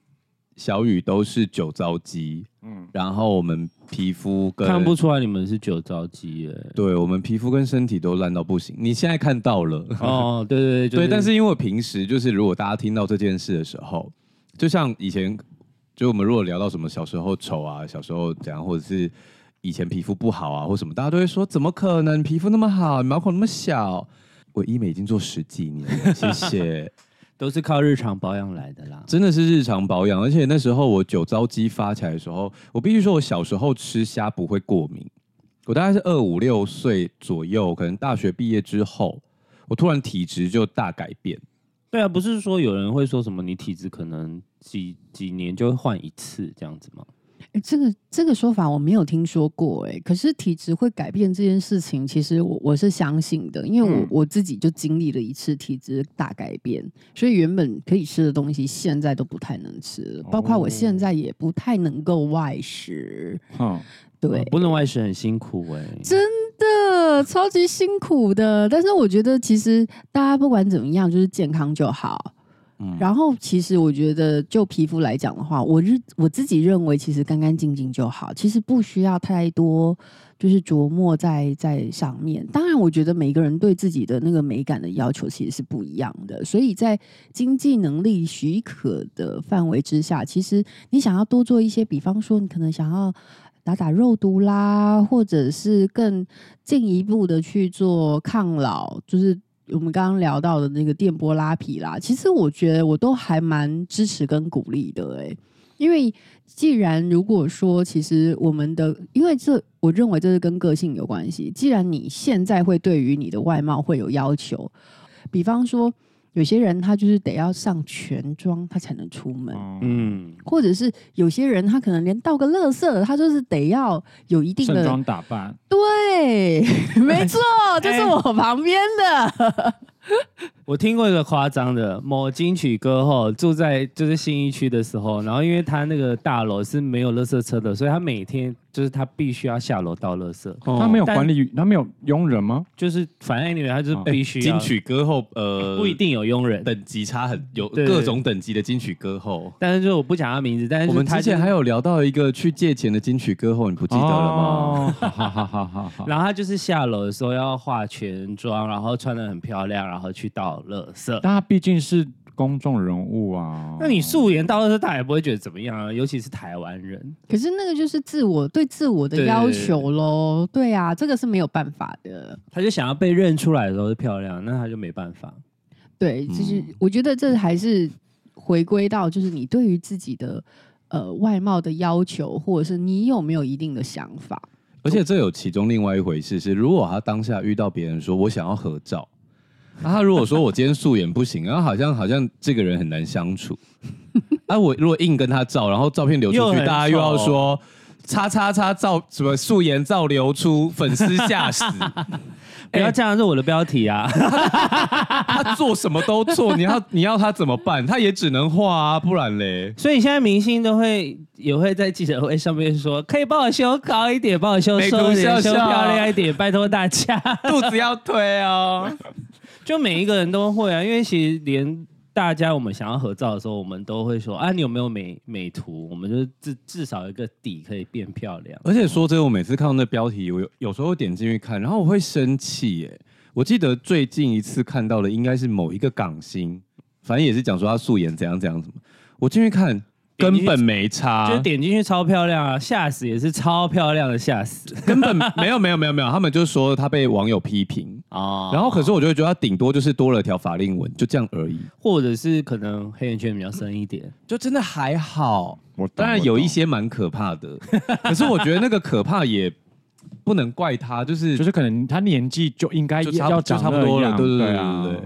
小雨都是酒糟肌，嗯，然后我们皮肤跟看不出来你们是酒糟肌耶，对，我们皮肤跟身体都烂到不行。你现在看到了哦，对对对，就是、对，但是因为我平时就是如果大家听到这件事的时候，就像以前，就我们如果聊到什么小时候丑啊，小时候怎样，或者是以前皮肤不好啊，或什么，大家都会说怎么可能皮肤那么好，毛孔那么小？我医美已经做十几年了，谢谢。都是靠日常保养来的啦，真的是日常保养。而且那时候我酒糟肌发起来的时候，我必须说，我小时候吃虾不会过敏。我大概是二五六岁左右，可能大学毕业之后，我突然体质就大改变。对啊，不是说有人会说什么你体质可能几几年就会换一次这样子吗？这个这个说法我没有听说过哎，可是体质会改变这件事情，其实我我是相信的，因为我、嗯、我自己就经历了一次体质大改变，所以原本可以吃的东西现在都不太能吃了，包括我现在也不太能够外食。嗯，对，不能外食很辛苦哎，真的超级辛苦的。但是我觉得其实大家不管怎么样，就是健康就好。然后，其实我觉得，就皮肤来讲的话，我日我自己认为，其实干干净净就好，其实不需要太多，就是琢磨在在上面。当然，我觉得每个人对自己的那个美感的要求其实是不一样的，所以在经济能力许可的范围之下，其实你想要多做一些，比方说，你可能想要打打肉毒啦，或者是更进一步的去做抗老，就是。我们刚刚聊到的那个电波拉皮啦，其实我觉得我都还蛮支持跟鼓励的哎，因为既然如果说其实我们的，因为这我认为这是跟个性有关系。既然你现在会对于你的外貌会有要求，比方说。有些人他就是得要上全妆，他才能出门。嗯，或者是有些人他可能连倒个垃圾，他就是得要有一定的盛装打扮。对，没错，就是我旁边的。我听过一个夸张的，某金曲歌后住在就是新义区的时候，然后因为他那个大楼是没有垃圾车的，所以他每天就是他必须要下楼倒垃圾。哦、他没有管理，他没有佣人吗？就是反正因为他就是必须、欸、金曲歌后，呃，不一定有佣人，等级差很有各种等级的金曲歌后。但是就我不讲他名字，但是我们之前还有聊到一个去借钱的金曲歌后，你不记得了吗？好好好好好。然后他就是下楼的时候要化全妆，然后穿的很漂亮，然后去倒垃圾。但他毕竟是公众人物啊，那你素颜到垃圾，他也不会觉得怎么样啊，尤其是台湾人。可是那个就是自我对自我的要求喽，对，对啊，这个是没有办法的。他就想要被认出来的时候是漂亮，那他就没办法。对，就是我觉得这还是回归到就是你对于自己的呃外貌的要求，或者是你有没有一定的想法。而且这有其中另外一回事是，如果他当下遇到别人说我想要合照。他如果说我今天素颜不行，然后好像好像这个人很难相处。啊，我如果硬跟他照，然后照片流出去，大家又要说叉叉叉照什么素颜照流出，粉丝吓死。不要这样，是我的标题啊！他，他做什么都错，你要你要他怎么办？他也只能画啊，不然嘞。所以现在明星都会也会在记者会上面说，可以帮我修高一点，帮我修瘦一点，修漂亮一点，拜托大家，肚子要推哦。就每一个人都会啊，因为其实连大家我们想要合照的时候，我们都会说啊，你有没有美美图？我们就至至少一个底可以变漂亮。而且说真的，我每次看到那标题，我有有时候点进去看，然后我会生气耶。我记得最近一次看到的应该是某一个港星，反正也是讲说他素颜怎样怎样什么。我进去看。根本没差，就点进去超漂亮啊！吓死也是超漂亮的吓死，根本没有没有没有没有，他们就说他被网友批评啊，然后可是我就觉得他顶多就是多了条法令纹，就这样而已，或者是可能黑眼圈比较深一点，就真的还好。我当然有一些蛮可怕的，可是我觉得那个可怕也不能怪他，就是就是可能他年纪就应该要长差不多了，对对对对对。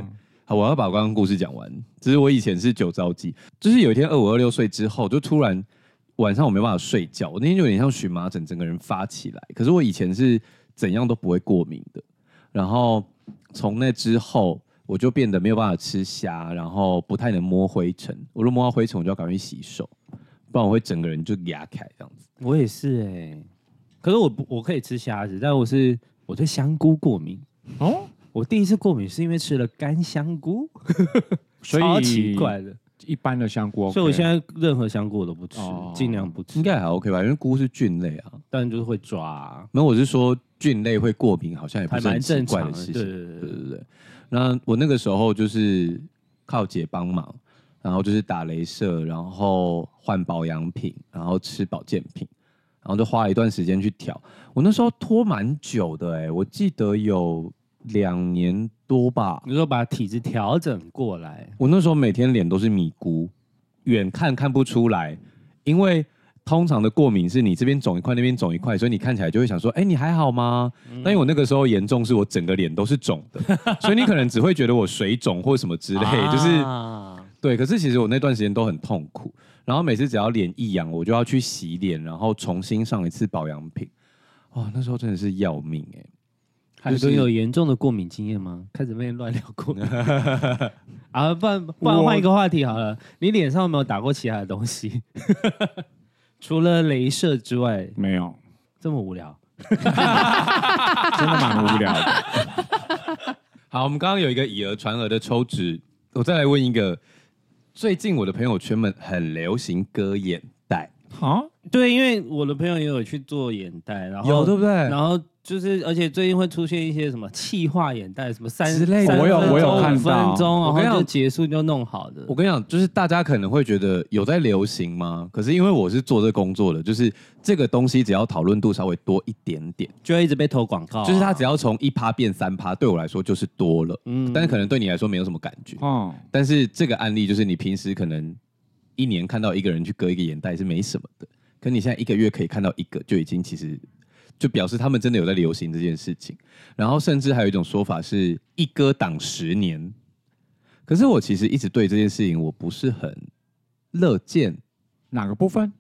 好，我要把刚刚故事讲完。只是我以前是酒糟肌，就是有一天二五二六岁之后，就突然晚上我没办法睡觉，我那天就有点像荨麻疹，整个人发起来。可是我以前是怎样都不会过敏的。然后从那之后，我就变得没有办法吃虾，然后不太能摸灰尘。我如果摸到灰尘，我就要赶快洗手，不然我会整个人就压开这样子。我也是哎、欸，可是我不我可以吃虾子，但我是我对香菇过敏哦。我第一次过敏是因为吃了干香菇，所以超奇怪的。一般的香菇，所以我现在任何香菇我都不吃，哦、尽量不吃。应该还 OK 吧？因为菇是菌类啊，但就是会抓、啊。那我是说菌类会过敏，好像也不是很奇怪的事情。对对对对对。那我那个时候就是靠姐帮忙，然后就是打镭射，然后换保养品，然后吃保健品，然后就花了一段时间去调。我那时候拖蛮久的哎、欸，我记得有。两年多吧，你说把体质调整过来，我那时候每天脸都是米糊，远看看不出来，因为通常的过敏是你这边肿一块，那边肿一块，所以你看起来就会想说，哎，你还好吗？嗯、但因为我那个时候严重，是我整个脸都是肿的，所以你可能只会觉得我水肿或什么之类，啊、就是对，可是其实我那段时间都很痛苦，然后每次只要脸一痒，我就要去洗脸，然后重新上一次保养品。哇，那时候真的是要命哎！还是有严重的过敏经验吗？开始被乱聊过敏 啊，不然不然换一个话题好了。你脸上有没有打过其他的东西？除了镭射之外，没有。这么无聊，真的蛮无聊的。好，我们刚刚有一个以讹传讹的抽纸，我再来问一个。最近我的朋友圈们很流行割眼袋，好，对，因为我的朋友也有去做眼袋，然后有对不对？然后。就是，而且最近会出现一些什么气化眼袋，什么三之类的，我有我有看到，我跟你讲结束就弄好的。我跟你讲，就是大家可能会觉得有在流行吗？可是因为我是做这工作的，就是这个东西只要讨论度稍微多一点点，就会一直被投广告。就是它只要从一趴变三趴，对我来说就是多了。嗯，但是可能对你来说没有什么感觉。哦，但是这个案例就是你平时可能一年看到一个人去割一个眼袋是没什么的，可你现在一个月可以看到一个，就已经其实。就表示他们真的有在流行这件事情，然后甚至还有一种说法是一割挡十年。可是我其实一直对这件事情我不是很乐见。哪个部分？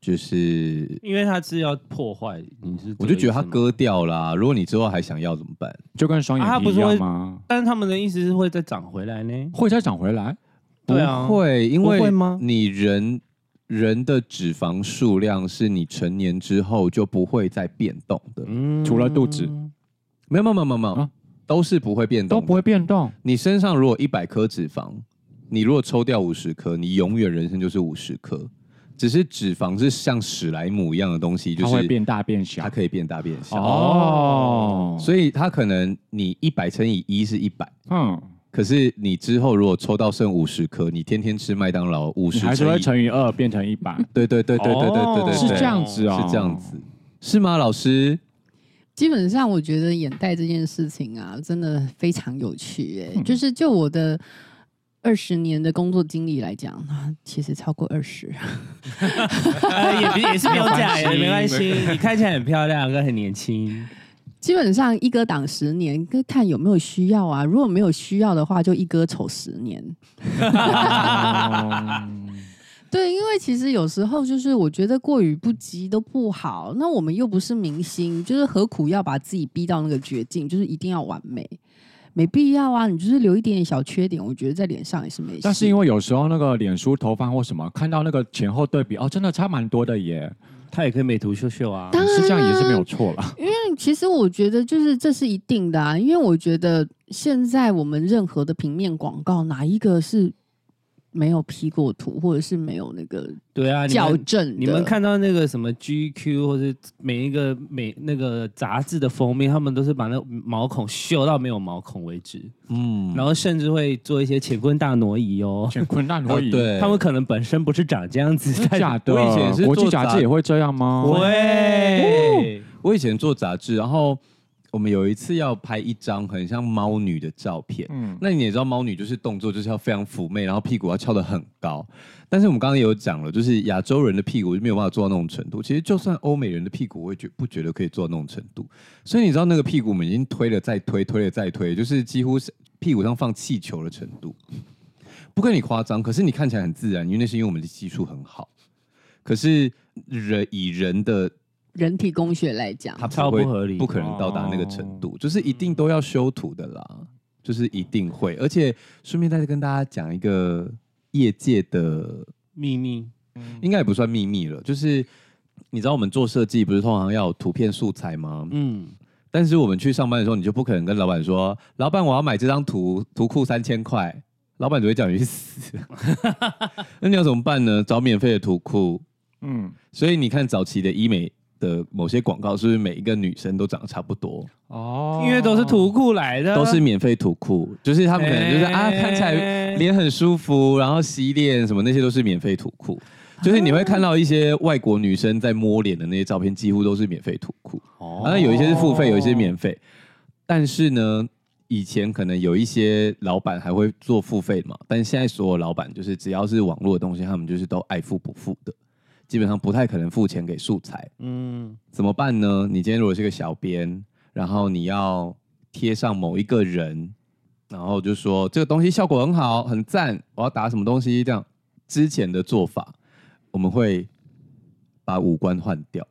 就是因为它是要破坏，你是我就觉得它割掉了，如果你之后还想要怎么办？就跟双眼皮一样吗？啊、但是他们的意思是会再长回来呢？会再长回来？对啊，不会，因为你人。人的脂肪数量是你成年之后就不会再变动的，嗯、除了肚子，没有没有没有没有，啊、都是不会变动，都不会变动。你身上如果一百颗脂肪，你如果抽掉五十颗，你永远人生就是五十颗。只是脂肪是像史莱姆一样的东西，就是它会变大变小，它可以变大变小。哦。所以它可能你一百乘以一是一百，嗯。可是你之后如果抽到剩五十颗，你天天吃麦当劳，五十还是会乘以二变成一百。对对对对对对对对，是这样子哦，是这样子，是吗？老师，基本上我觉得眼袋这件事情啊，真的非常有趣哎，嗯、就是就我的二十年的工作经历来讲，其实超过二十，也也是没有假的，没关系，你看起来很漂亮，跟很年轻。基本上一哥挡十年，跟看有没有需要啊。如果没有需要的话，就一哥丑十年。对，因为其实有时候就是我觉得过于不及都不好。那我们又不是明星，就是何苦要把自己逼到那个绝境？就是一定要完美，没必要啊。你就是留一点点小缺点，我觉得在脸上也是没事。但是因为有时候那个脸书投放或什么，看到那个前后对比，哦，真的差蛮多的耶。他也可以美图秀秀啊，当然是这样也是没有错了。因为其实我觉得就是这是一定的啊，因为我觉得现在我们任何的平面广告哪一个是？没有 P 过图，或者是没有那个对啊矫正你。你们看到那个什么 GQ 或者每一个每那个杂志的封面，他们都是把那毛孔修到没有毛孔为止。嗯，然后甚至会做一些乾坤大挪移哦。乾坤大挪移，对，他们可能本身不是长这样子。假的，我以前是国际杂志也会这样吗？会。我以前做杂志，然后。我们有一次要拍一张很像猫女的照片，嗯，那你也知道猫女就是动作就是要非常妩媚，然后屁股要翘得很高。但是我们刚刚也有讲了，就是亚洲人的屁股就没有办法做到那种程度。其实就算欧美人的屁股，我也觉不觉得可以做到那种程度。所以你知道那个屁股我们已经推了再推，推了再推，就是几乎是屁股上放气球的程度。不跟你夸张，可是你看起来很自然，因为那是因为我们的技术很好。可是人以人的。人体工学来讲，它超不合理，不可能到达那个程度，哦、就是一定都要修图的啦，就是一定会。而且顺便再跟大家讲一个业界的秘密，应该也不算秘密了。就是你知道我们做设计不是通常要有图片素材吗？嗯，但是我们去上班的时候，你就不可能跟老板说：“老板，我要买这张图，图库三千块。”老板只会叫你去死。那你要怎么办呢？找免费的图库。嗯，所以你看早期的医美。的某些广告是不是每一个女生都长得差不多？哦，因为都是图库来的，都是免费图库，就是他们可能就是、欸、啊，看起来脸很舒服，然后洗脸什么那些都是免费图库，就是你会看到一些外国女生在摸脸的那些照片，几乎都是免费图库。哦，那有一些是付费，有一些免费。但是呢，以前可能有一些老板还会做付费嘛，但现在所有老板就是只要是网络的东西，他们就是都爱付不付的。基本上不太可能付钱给素材，嗯，怎么办呢？你今天如果是个小编，然后你要贴上某一个人，然后就说这个东西效果很好，很赞，我要打什么东西？这样之前的做法，我们会把五官换掉。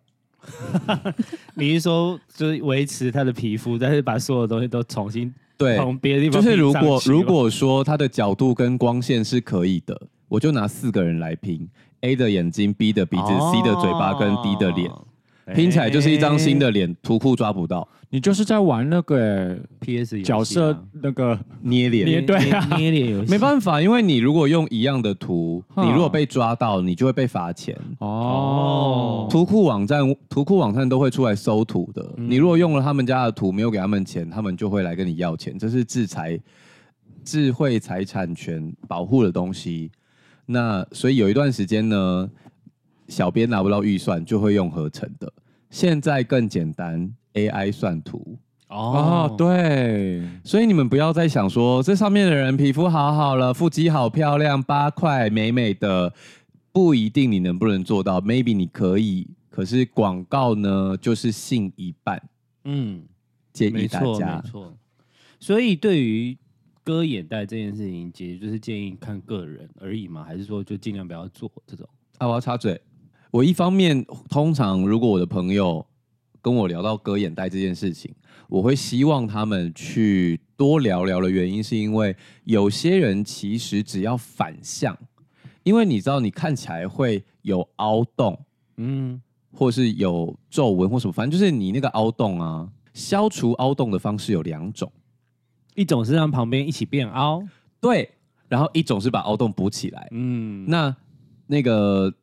你是说就是维持他的皮肤，但是把所有东西都重新对从别的地方？就是如果如果说他的角度跟光线是可以的，我就拿四个人来拼：A 的眼睛、B 的鼻子、哦、C 的嘴巴跟 D 的脸。拼起来就是一张新的脸，图库抓不到，你就是在玩那个 PS 角色那个捏脸，捏对啊，捏脸游戏。没办法，因为你如果用一样的图，你如果被抓到，你就会被罚钱。哦，图库网站，图库网站都会出来搜图的。你如果用了他们家的图，没有给他们钱，他们就会来跟你要钱。这是制裁智慧财产权保护的东西。那所以有一段时间呢。小编拿不到预算，就会用合成的。现在更简单，AI 算图。哦，对，所以你们不要再想说这上面的人皮肤好好了，腹肌好漂亮，八块美美的，不一定你能不能做到。Maybe 你可以，可是广告呢，就是信一半。嗯，建议大家。没错。所以对于割眼袋这件事情，其实就是建议看个人而已嘛，还是说就尽量不要做这种？啊，我要插嘴。我一方面，通常如果我的朋友跟我聊到割眼袋这件事情，我会希望他们去多聊聊的原因，是因为有些人其实只要反向，因为你知道你看起来会有凹洞，嗯，或是有皱纹或什么，反正就是你那个凹洞啊，消除凹洞的方式有两种，一种是让旁边一起变凹，对，然后一种是把凹洞补起来，嗯，那那个。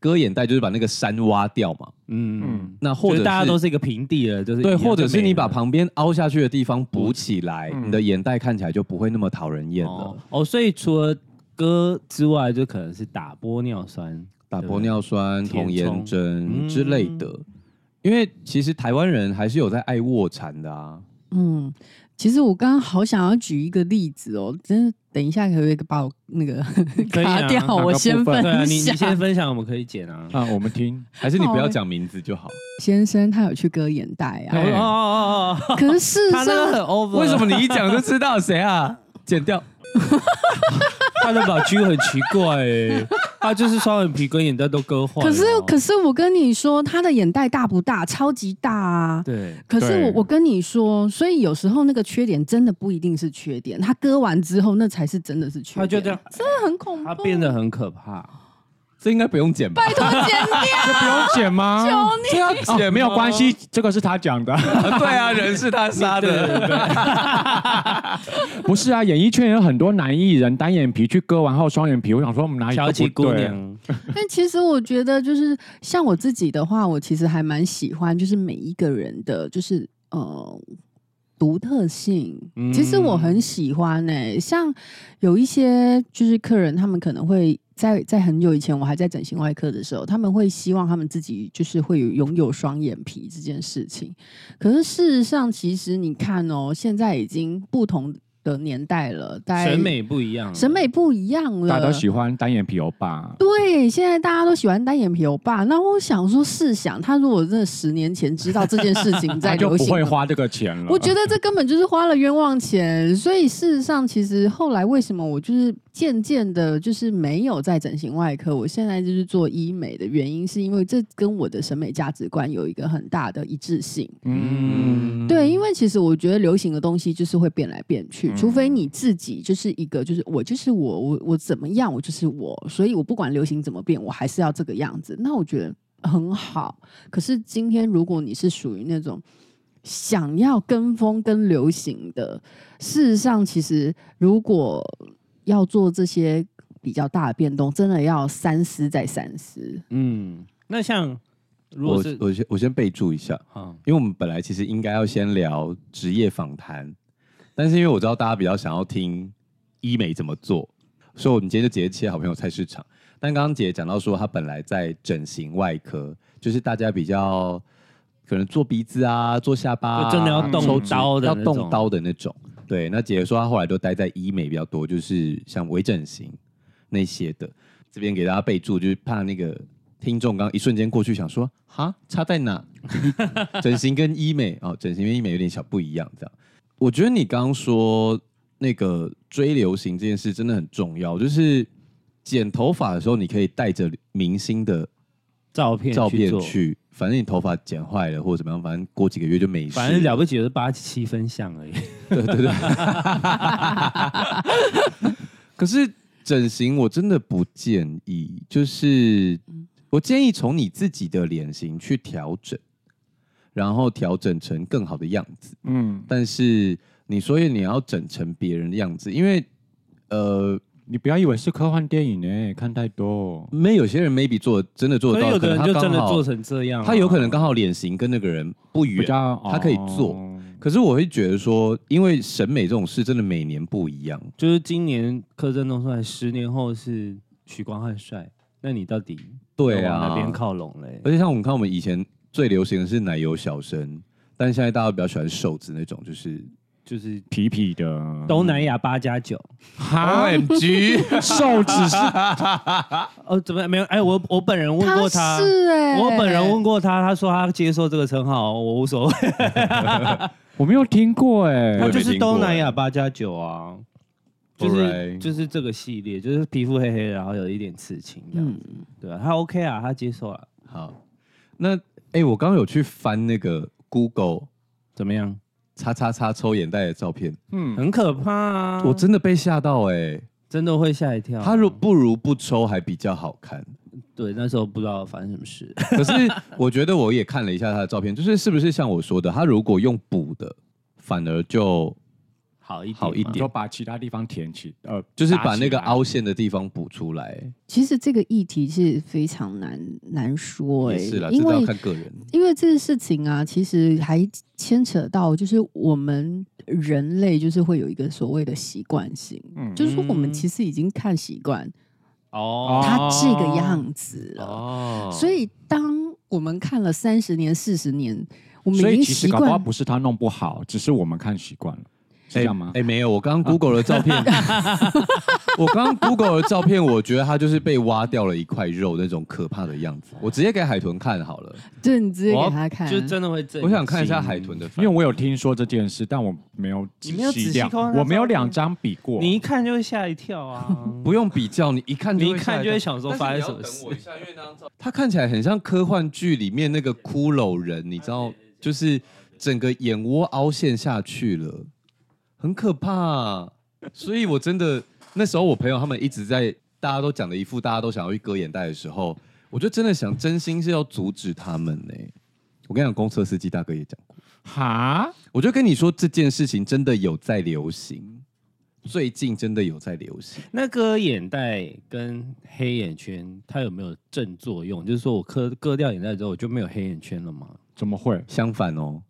割眼袋就是把那个山挖掉嘛，嗯。嗯，那或者大家都是一个平地了，就是对，或者是你把旁边凹下去的地方补起来，你的眼袋看起来就不会那么讨人厌了。哦，所以除了割之外，就可能是打玻尿酸、打玻尿酸、童颜针之类的，因为其实台湾人还是有在爱卧蚕的啊。嗯，其实我刚刚好想要举一个例子哦，真的。等一下，可不可以把我那个 卡掉？啊、我先分享。对啊，你你先分享，我们可以剪啊。啊，我们听，还是你不要讲名字就好。先生他有去割眼袋啊。哦哦哦哦。可是他那个很 over。为什么你一讲就知道谁啊？剪掉。他的把区很奇怪哎，他就是双眼皮跟眼袋都割坏。可是可是我跟你说，他的眼袋大不大？超级大啊！对。可是我我跟你说，所以有时候那个缺点真的不一定是缺点，他割完之后那才是真的是缺点。他就这样，真的很恐怖。他变得很可怕。这应该不用剪吧？拜托剪掉！这不用剪吗？求你！这要剪没有关系，这个是他讲的。对啊，人是他杀的。不是啊，演艺圈有很多男艺人单眼皮去割完后双眼皮，我想说我们哪里挑起姑娘。但其实我觉得，就是像我自己的话，我其实还蛮喜欢，就是每一个人的，就是呃独特性。其实我很喜欢呢、欸，像有一些就是客人，他们可能会。在在很久以前，我还在整形外科的时候，他们会希望他们自己就是会有拥有双眼皮这件事情。可是事实上，其实你看哦，现在已经不同。的年代了，大审美不一样，审美不一样了。大家都喜欢单眼皮欧巴。对，现在大家都喜欢单眼皮欧巴。那我想说，试想他如果真的十年前知道这件事情 在流行，他就不会花这个钱了。我觉得这根本就是花了冤枉钱。所以事实上，其实后来为什么我就是渐渐的，就是没有在整形外科，我现在就是做医美的原因，是因为这跟我的审美价值观有一个很大的一致性。嗯，对，因为其实我觉得流行的东西就是会变来变去。除非你自己就是一个，就是我就是我，我我怎么样，我就是我，所以我不管流行怎么变，我还是要这个样子。那我觉得很好。可是今天如果你是属于那种想要跟风跟流行的，事实上，其实如果要做这些比较大的变动，真的要三思再三思。嗯，那像如果是我我先我先备注一下啊，因为我们本来其实应该要先聊职业访谈。但是因为我知道大家比较想要听医美怎么做，所以我们今天就直接切好朋友菜市场。但刚刚姐讲到说，她本来在整形外科，就是大家比较可能做鼻子啊、做下巴、啊，真的要动刀的，要动刀的那种。对，那姐姐说她后来都待在医美比较多，就是像微整形那些的。这边给大家备注，就是怕那个听众刚一瞬间过去想说，哈，差在哪？整形跟医美哦，整形跟医美有点小不一样，这样。我觉得你刚刚说那个追流行这件事真的很重要，就是剪头发的时候，你可以带着明星的照片照片去，反正你头发剪坏了或者怎么样，反正过几个月就没事。反正了不起就是八七分像而已。对 对对。可是整形我真的不建议，就是我建议从你自己的脸型去调整，然后调整成更好的样子。嗯，但是。你所以你要整成别人的样子，因为，呃，你不要以为是科幻电影呢，看太多。没有些人 maybe 做真的做得到，有的人就真的做成这样，他有可能刚好脸型跟那个人不远，他可以做。哦、可是我会觉得说，因为审美这种事真的每年不一样，就是今年柯震东帅，十年后是许光汉帅，那你到底对啊哪边靠拢嘞？而且像我们看，我们以前最流行的是奶油小生，但现在大家比较喜欢瘦子那种，就是。就是皮皮的。东南亚八加九，OMG，瘦子是。哦，怎么没有？哎，我我本人问过他，是哎，我本人问过他，他说他接受这个称号，我无所谓。我没有听过哎，他就是东南亚八加九啊，就是就是这个系列，就是皮肤黑黑，然后有一点刺青这样子，对啊，他 OK 啊，他接受了。好，那哎，我刚刚有去翻那个 Google，怎么样？叉叉叉抽眼袋的照片，嗯，很可怕啊！我真的被吓到哎、欸，真的会吓一跳。他如不如不抽还比较好看。对，那时候不知道发生什么事。可是我觉得我也看了一下他的照片，就是是不是像我说的，他如果用补的，反而就。好一好一点，就把其他地方填起，呃，就是把那个凹陷的地方补出来。其实这个议题是非常难难说哎，是啦，因为看个人，因为这个事情啊，其实还牵扯到就是我们人类就是会有一个所谓的习惯性，嗯，就是说我们其实已经看习惯哦，他这个样子了，哦，所以当我们看了三十年、四十年，我们已经习惯，不是他弄不好，只是我们看习惯了。是这样吗？哎、欸欸，没有，我刚刚 Google 的照片，我刚刚 Google 的照片，我觉得他就是被挖掉了一块肉那种可怕的样子。我直接给海豚看好了，对，你直接给他看，就真的会。我想看一下海豚的，因为我有听说这件事，但我没有仔细看，我没有两张比过，你一看就会吓一跳啊！不用比较，你一看就会，你一看就会想说发生什么事。它看起来很像科幻剧里面那个骷髅人，你知道，就是整个眼窝凹陷下去了。很可怕，啊，所以我真的那时候我朋友他们一直在，大家都讲的一副大家都想要去割眼袋的时候，我就真的想真心是要阻止他们呢。我跟你讲，公车司机大哥也讲过，哈，我就跟你说这件事情真的有在流行，最近真的有在流行。那割眼袋跟黑眼圈，它有没有正作用？就是说我割割掉眼袋之后，我就没有黑眼圈了吗？怎么会？相反哦。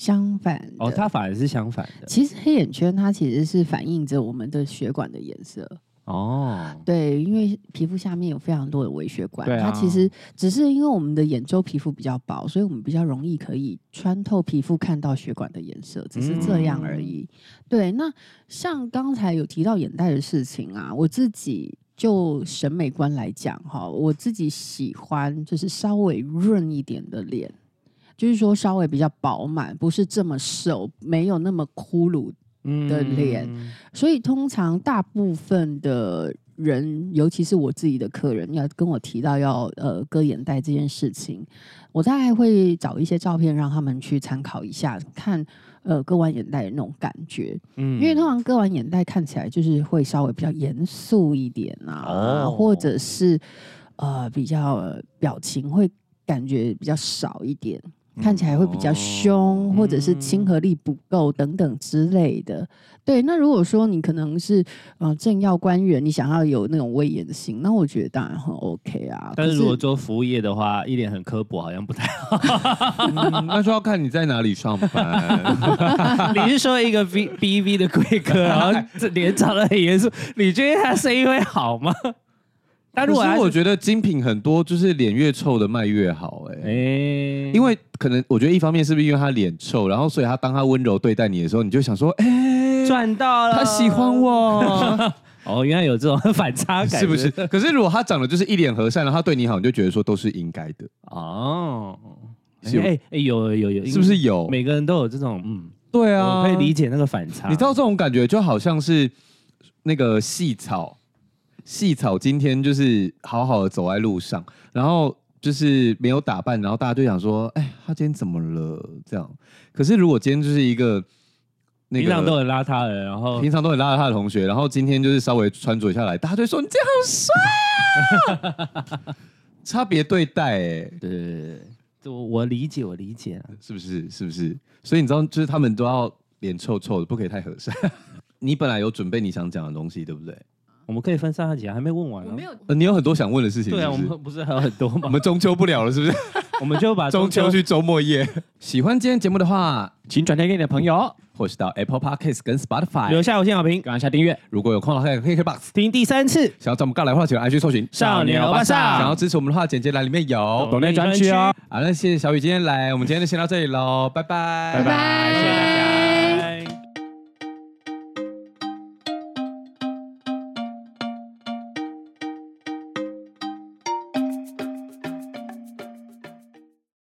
相反哦，它反而是相反的。其实黑眼圈它其实是反映着我们的血管的颜色哦。对，因为皮肤下面有非常多的微血管，啊、它其实只是因为我们的眼周皮肤比较薄，所以我们比较容易可以穿透皮肤看到血管的颜色，只是这样而已。嗯、对，那像刚才有提到眼袋的事情啊，我自己就审美观来讲哈，我自己喜欢就是稍微润一点的脸。就是说，稍微比较饱满，不是这么瘦，没有那么骷髅的脸，嗯、所以通常大部分的人，尤其是我自己的客人，要跟我提到要呃割眼袋这件事情，我大概会找一些照片让他们去参考一下，看呃割完眼袋的那种感觉，嗯，因为通常割完眼袋看起来就是会稍微比较严肃一点啊，哦、或者是呃比较表情会感觉比较少一点。看起来会比较凶，或者是亲和力不够等等之类的。对，那如果说你可能是呃政要官员，你想要有那种威严性，那我觉得当然很 OK 啊。但是如果做服务业的话，一脸很刻薄，好像不太好。嗯、那就要看你在哪里上班。你是说一个 B B V 的贵客，然后这脸长得很严肃，你觉得他生意会好吗？但如果我觉得精品很多，就是脸越臭的卖越好，欸，哎，欸，因为可能我觉得一方面是不是因为他脸臭，然后所以他当他温柔对待你的时候，你就想说，哎，欸，赚到了，他喜欢我，哦，原来有这种反差感，是不是？可是如果他长得就是一脸和善，然后他对你好，你就觉得说都是应该的，哦，哎哎，有有有，是不是有？每个人都有这种，嗯。对啊，我可以理解那个反差。你知道这种感觉就好像是那个细草，细草今天就是好好的走在路上，然后就是没有打扮，然后大家就想说，哎，他今天怎么了？这样。可是如果今天就是一个。平常都很邋遢的，然后平常都很邋遢的同学，然后今天就是稍微穿着下来，大家就说你这样好帅啊！差别对待，哎，对对对，我我理解，我理解啊，是不是？是不是？所以你知道，就是他们都要脸臭臭的，不可以太和善。你本来有准备你想讲的东西，对不对？我们可以分上下集，还没问完。我没有，呃，你有很多想问的事情。对啊，我们不是还有很多吗？我们中秋不了了，是不是？我们就把中秋去周末夜。喜欢今天节目的话，请转贴给你的朋友。或是到 Apple Podcast 跟 Spotify 留下五星好评，赶快下订阅。如果有空的话，可以 KKBOX 听第三次。想要找我们尬聊的话，请来 IG 搜寻少年欧巴桑。想要支持我们的话，简介栏里面有抖内专区哦。好，那谢谢小雨今天来，我们今天就先到这里喽，拜拜，拜拜，谢谢大家。